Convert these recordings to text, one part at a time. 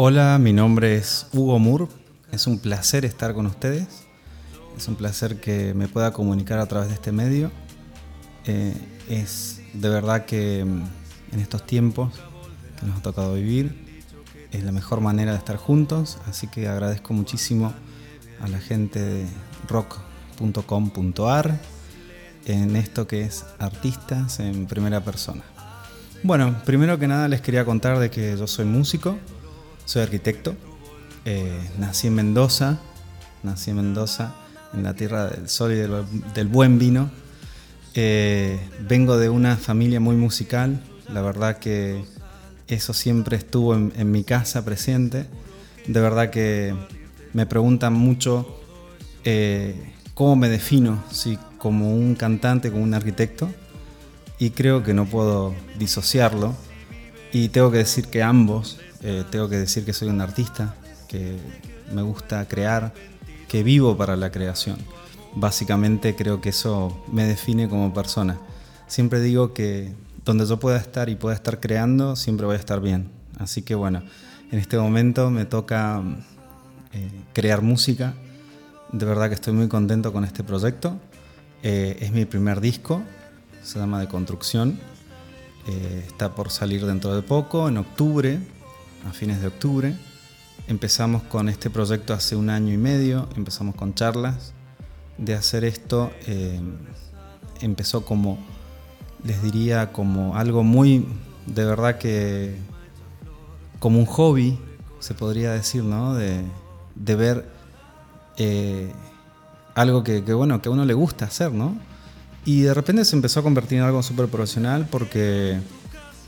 Hola, mi nombre es Hugo Moore. Es un placer estar con ustedes. Es un placer que me pueda comunicar a través de este medio. Eh, es de verdad que mm, en estos tiempos que nos ha tocado vivir es la mejor manera de estar juntos. Así que agradezco muchísimo a la gente de rock.com.ar en esto que es artistas en primera persona. Bueno, primero que nada les quería contar de que yo soy músico, soy arquitecto, eh, nací en Mendoza, nací en Mendoza, en la tierra del sol y del, buen vino. Eh, vengo de una familia muy musical, la verdad que eso siempre estuvo en, mi casa presente. De verdad que me preguntan mucho eh, cómo me defino, si como un cantante, como un arquitecto, y creo que no puedo disociarlo. Y tengo que decir que ambos, eh, tengo que decir que soy un artista, que me gusta crear, que vivo para la creación. Básicamente creo que eso me define como persona. Siempre digo que donde yo pueda estar y pueda estar creando, siempre voy a estar bien. Así que bueno, en este momento me toca eh, crear música. De verdad que estoy muy contento con este proyecto. Eh, es mi primer disco, se llama De Construcción. Eh, está por salir dentro de poco, en octubre, a fines de octubre. Empezamos con este proyecto hace un año y medio, empezamos con charlas. De hacer esto eh, empezó como, les diría, como algo muy, de verdad que, como un hobby, se podría decir, ¿no? De, ver eh, algo que, que, bueno, que a uno le gusta hacer, ¿no? Y de repente se empezó a convertir en algo súper profesional porque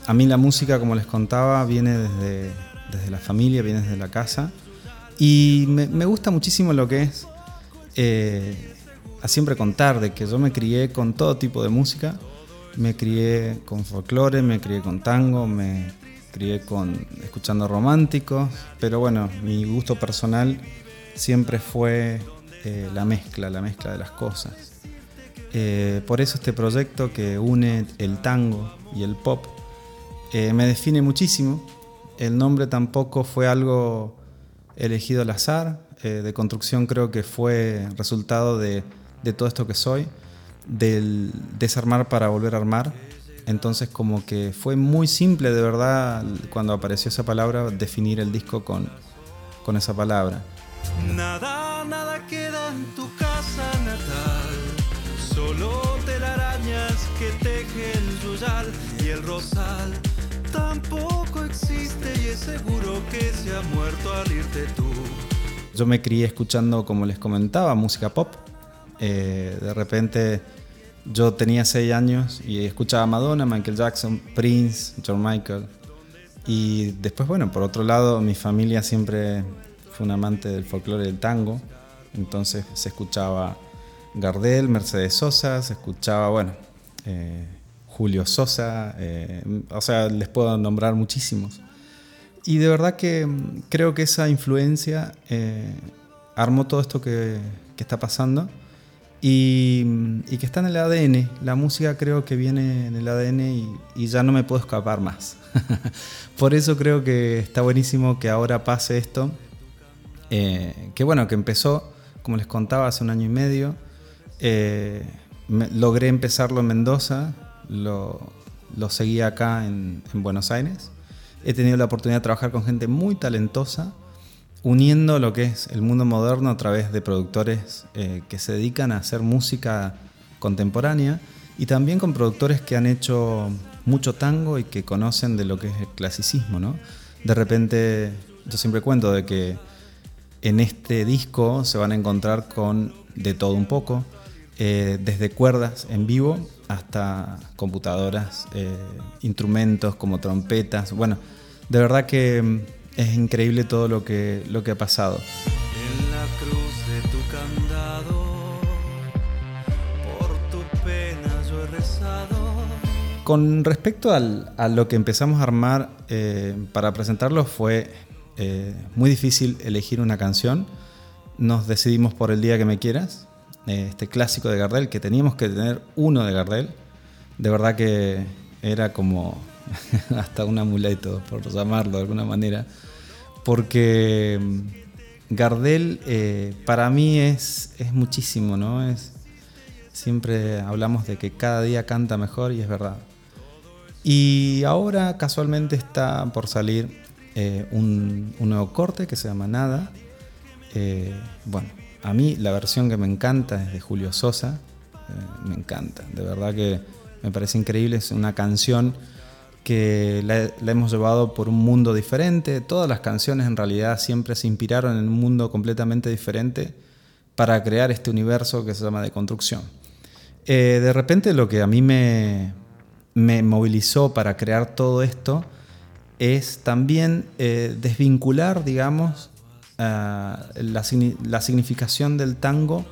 a mí la música, como les contaba, viene desde, desde la familia, viene desde la casa. Y me, gusta muchísimo lo que es eh, a siempre contar de que yo me crié con todo tipo de música. Me crié con folclore, me crié con tango, me crié con escuchando románticos, pero bueno, mi gusto personal siempre fue eh, la mezcla, la mezcla de las cosas. Eh, por eso este proyecto que une el tango y el pop me define muchísimo. El nombre tampoco fue algo elegido al azar. Eh, de construcción creo que fue resultado de, todo esto que soy, del desarmar para volver a armar. Entonces como que fue muy simple de verdad cuando apareció esa palabra definir el disco con, con esa palabra. Nada, nada queda en tu casa natal Solo telarañas que tejen y el rosal seguro que se ha muerto. Yo me crié escuchando, como les comentaba, música pop. Eh, de repente yo tenía 6 años y escuchaba Madonna, Michael Jackson, Prince, John Michael. Y después, bueno, por otro lado, mi familia siempre fue un amante del folclore del tango. Entonces se escuchaba Gardel, Mercedes Sosa, se escuchaba, bueno, eh, Julio Sosa, eh, o sea, les puedo nombrar muchísimos. Y de verdad que mm, creo que esa influencia eh, armó todo esto que, está pasando y, que está en el ADN. La música creo que viene en el ADN y, ya no me puedo escapar más. Por eso creo que está buenísimo que ahora pase esto. que bueno, que empezó, como les contaba, hace un año y medio. Eh, logré empezarlo en Mendoza, lo, lo seguí acá en, Buenos Aires. He tenido la oportunidad de trabajar con gente muy talentosa, uniendo lo que es el mundo moderno a través de productores eh, que se dedican a hacer música contemporánea y también con productores que han hecho mucho tango y que conocen de lo que es el clasicismo. ¿no? De repente, yo siempre cuento de que en este disco se van a encontrar con de todo un poco eh, desde cuerdas en vivo hasta computadoras, eh, instrumentos como trompetas. Bueno, de verdad que mm, es increíble todo lo que, lo que ha pasado. En la cruz de tu candado, por tu pena yo he rezado. Con respecto al, a lo que empezamos a armar eh, para presentarlo fue muy difícil elegir una canción. Nos decidimos por El Día que Me Quieras, este clásico de Gardel, que teníamos que tener uno de Gardel. De verdad que era como hasta un amuleto, por llamarlo de alguna manera. porque mm, Gardel eh, para mí es, es muchísimo, ¿no? Es, siempre hablamos de que cada día canta mejor y es verdad. Y ahora casualmente está por salir eh, un, nuevo corte que se llama Nada. Eh, bueno, a mí la versión que me encanta es de Julio Sosa. me encanta, de verdad que me parece increíble. Es una canción que la, hemos llevado por un mundo diferente. Todas las canciones en realidad siempre se inspiraron en un mundo completamente diferente para crear este universo que se llama de construcción. Eh, de repente lo que a mí me, me, movilizó para crear todo esto es también eh, desvincular, digamos, la, la, significación del tango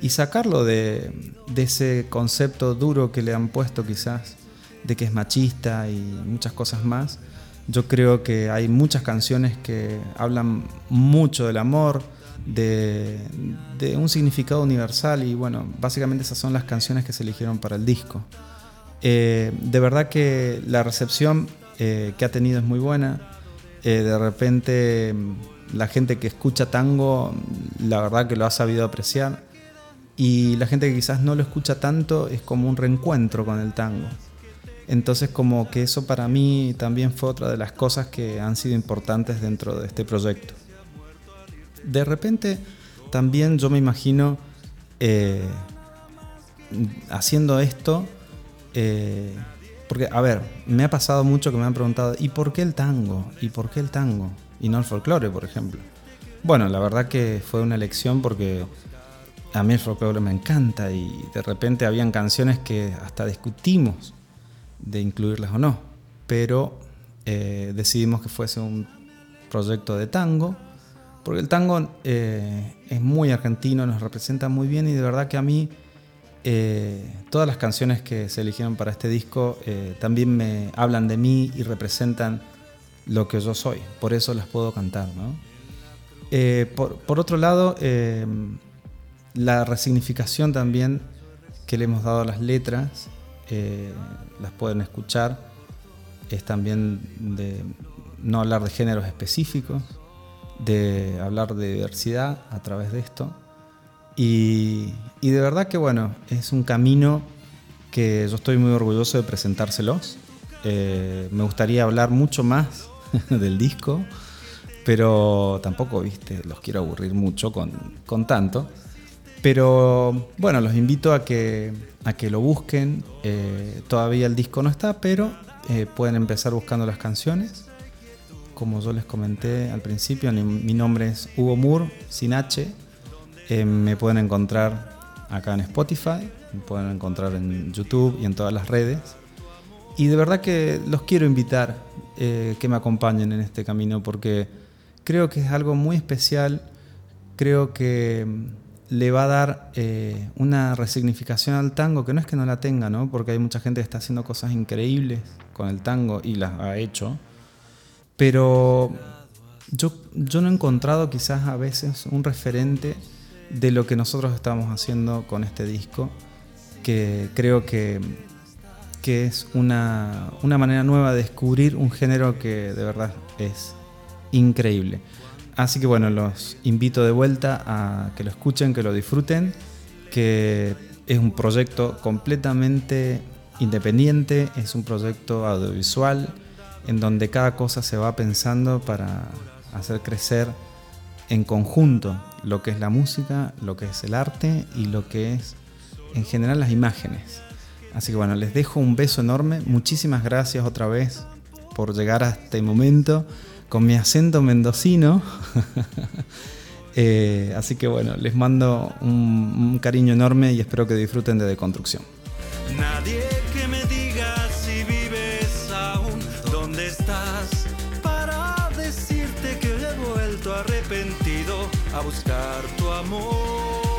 y sacarlo de, de ese concepto duro que le han puesto quizás de que es machista y muchas cosas más. Yo creo que hay muchas canciones que hablan mucho del amor, de, un significado universal y bueno, básicamente esas son las canciones que se eligieron para el disco. Eh, de verdad que la recepción eh, que ha tenido es muy buena. Eh, de repente la gente que escucha tango, la verdad que lo ha sabido apreciar. Y la gente que quizás no lo escucha tanto es como un reencuentro con el tango. Entonces como que eso para mí también fue otra de las cosas que han sido importantes dentro de este proyecto. De repente también yo me imagino eh, haciendo esto, eh, porque a ver, me ha pasado mucho que me han preguntado, ¿y por qué el tango? ¿Y por qué el tango? Y no el folclore, por ejemplo. Bueno, la verdad que fue una elección porque a mí el folclore me encanta y de repente habían canciones que hasta discutimos de incluirlas o no, pero eh, decidimos que fuese un proyecto de tango, porque el tango eh, es muy argentino, nos representa muy bien y de verdad que a mí eh, todas las canciones que se eligieron para este disco también me hablan de mí y representan lo que yo soy, por eso las puedo cantar. Por, por, otro lado, la resignificación también que le hemos dado a las letras eh, las pueden escuchar. Es también de no hablar de géneros específicos, de hablar de diversidad a través de esto. Y, de verdad que bueno, es un camino que yo estoy muy orgulloso de presentárselos. Eh, me gustaría hablar mucho más del disco, pero tampoco, viste, los quiero aburrir mucho con, con tanto. Pero bueno, los invito a que, a que lo busquen. Eh, todavía el disco no está, pero eh, pueden empezar buscando las canciones. Como yo les comenté al principio, mi nombre es Hugo Moore, sin H. Eh, me pueden encontrar acá en Spotify, me pueden encontrar en YouTube y en todas las redes. Y de verdad que los quiero invitar que me acompañen en este camino porque creo que es algo muy especial. Creo que le va a dar eh, una resignificación al tango, que no es que no la tenga, ¿no? porque hay mucha gente que está haciendo cosas increíbles con el tango y las ha hecho, pero yo, yo no he encontrado quizás a veces un referente de lo que nosotros estamos haciendo con este disco, que creo que, que es una, una manera nueva de descubrir un género que de verdad es increíble. Así que bueno, los invito de vuelta a que lo escuchen, que lo disfruten, que es un proyecto completamente independiente, es un proyecto audiovisual en donde cada cosa se va pensando para hacer crecer en conjunto lo que es la música, lo que es el arte y lo que es en general las imágenes. Así que bueno, les dejo un beso enorme, muchísimas gracias otra vez por llegar a este momento con mi acento mendocino. Eh, así que bueno, les mando un, cariño enorme y espero que disfruten de Deconstrucción. Nadie que me diga si vives aún, ¿dónde estás? Para decirte que he vuelto arrepentido a buscar tu amor.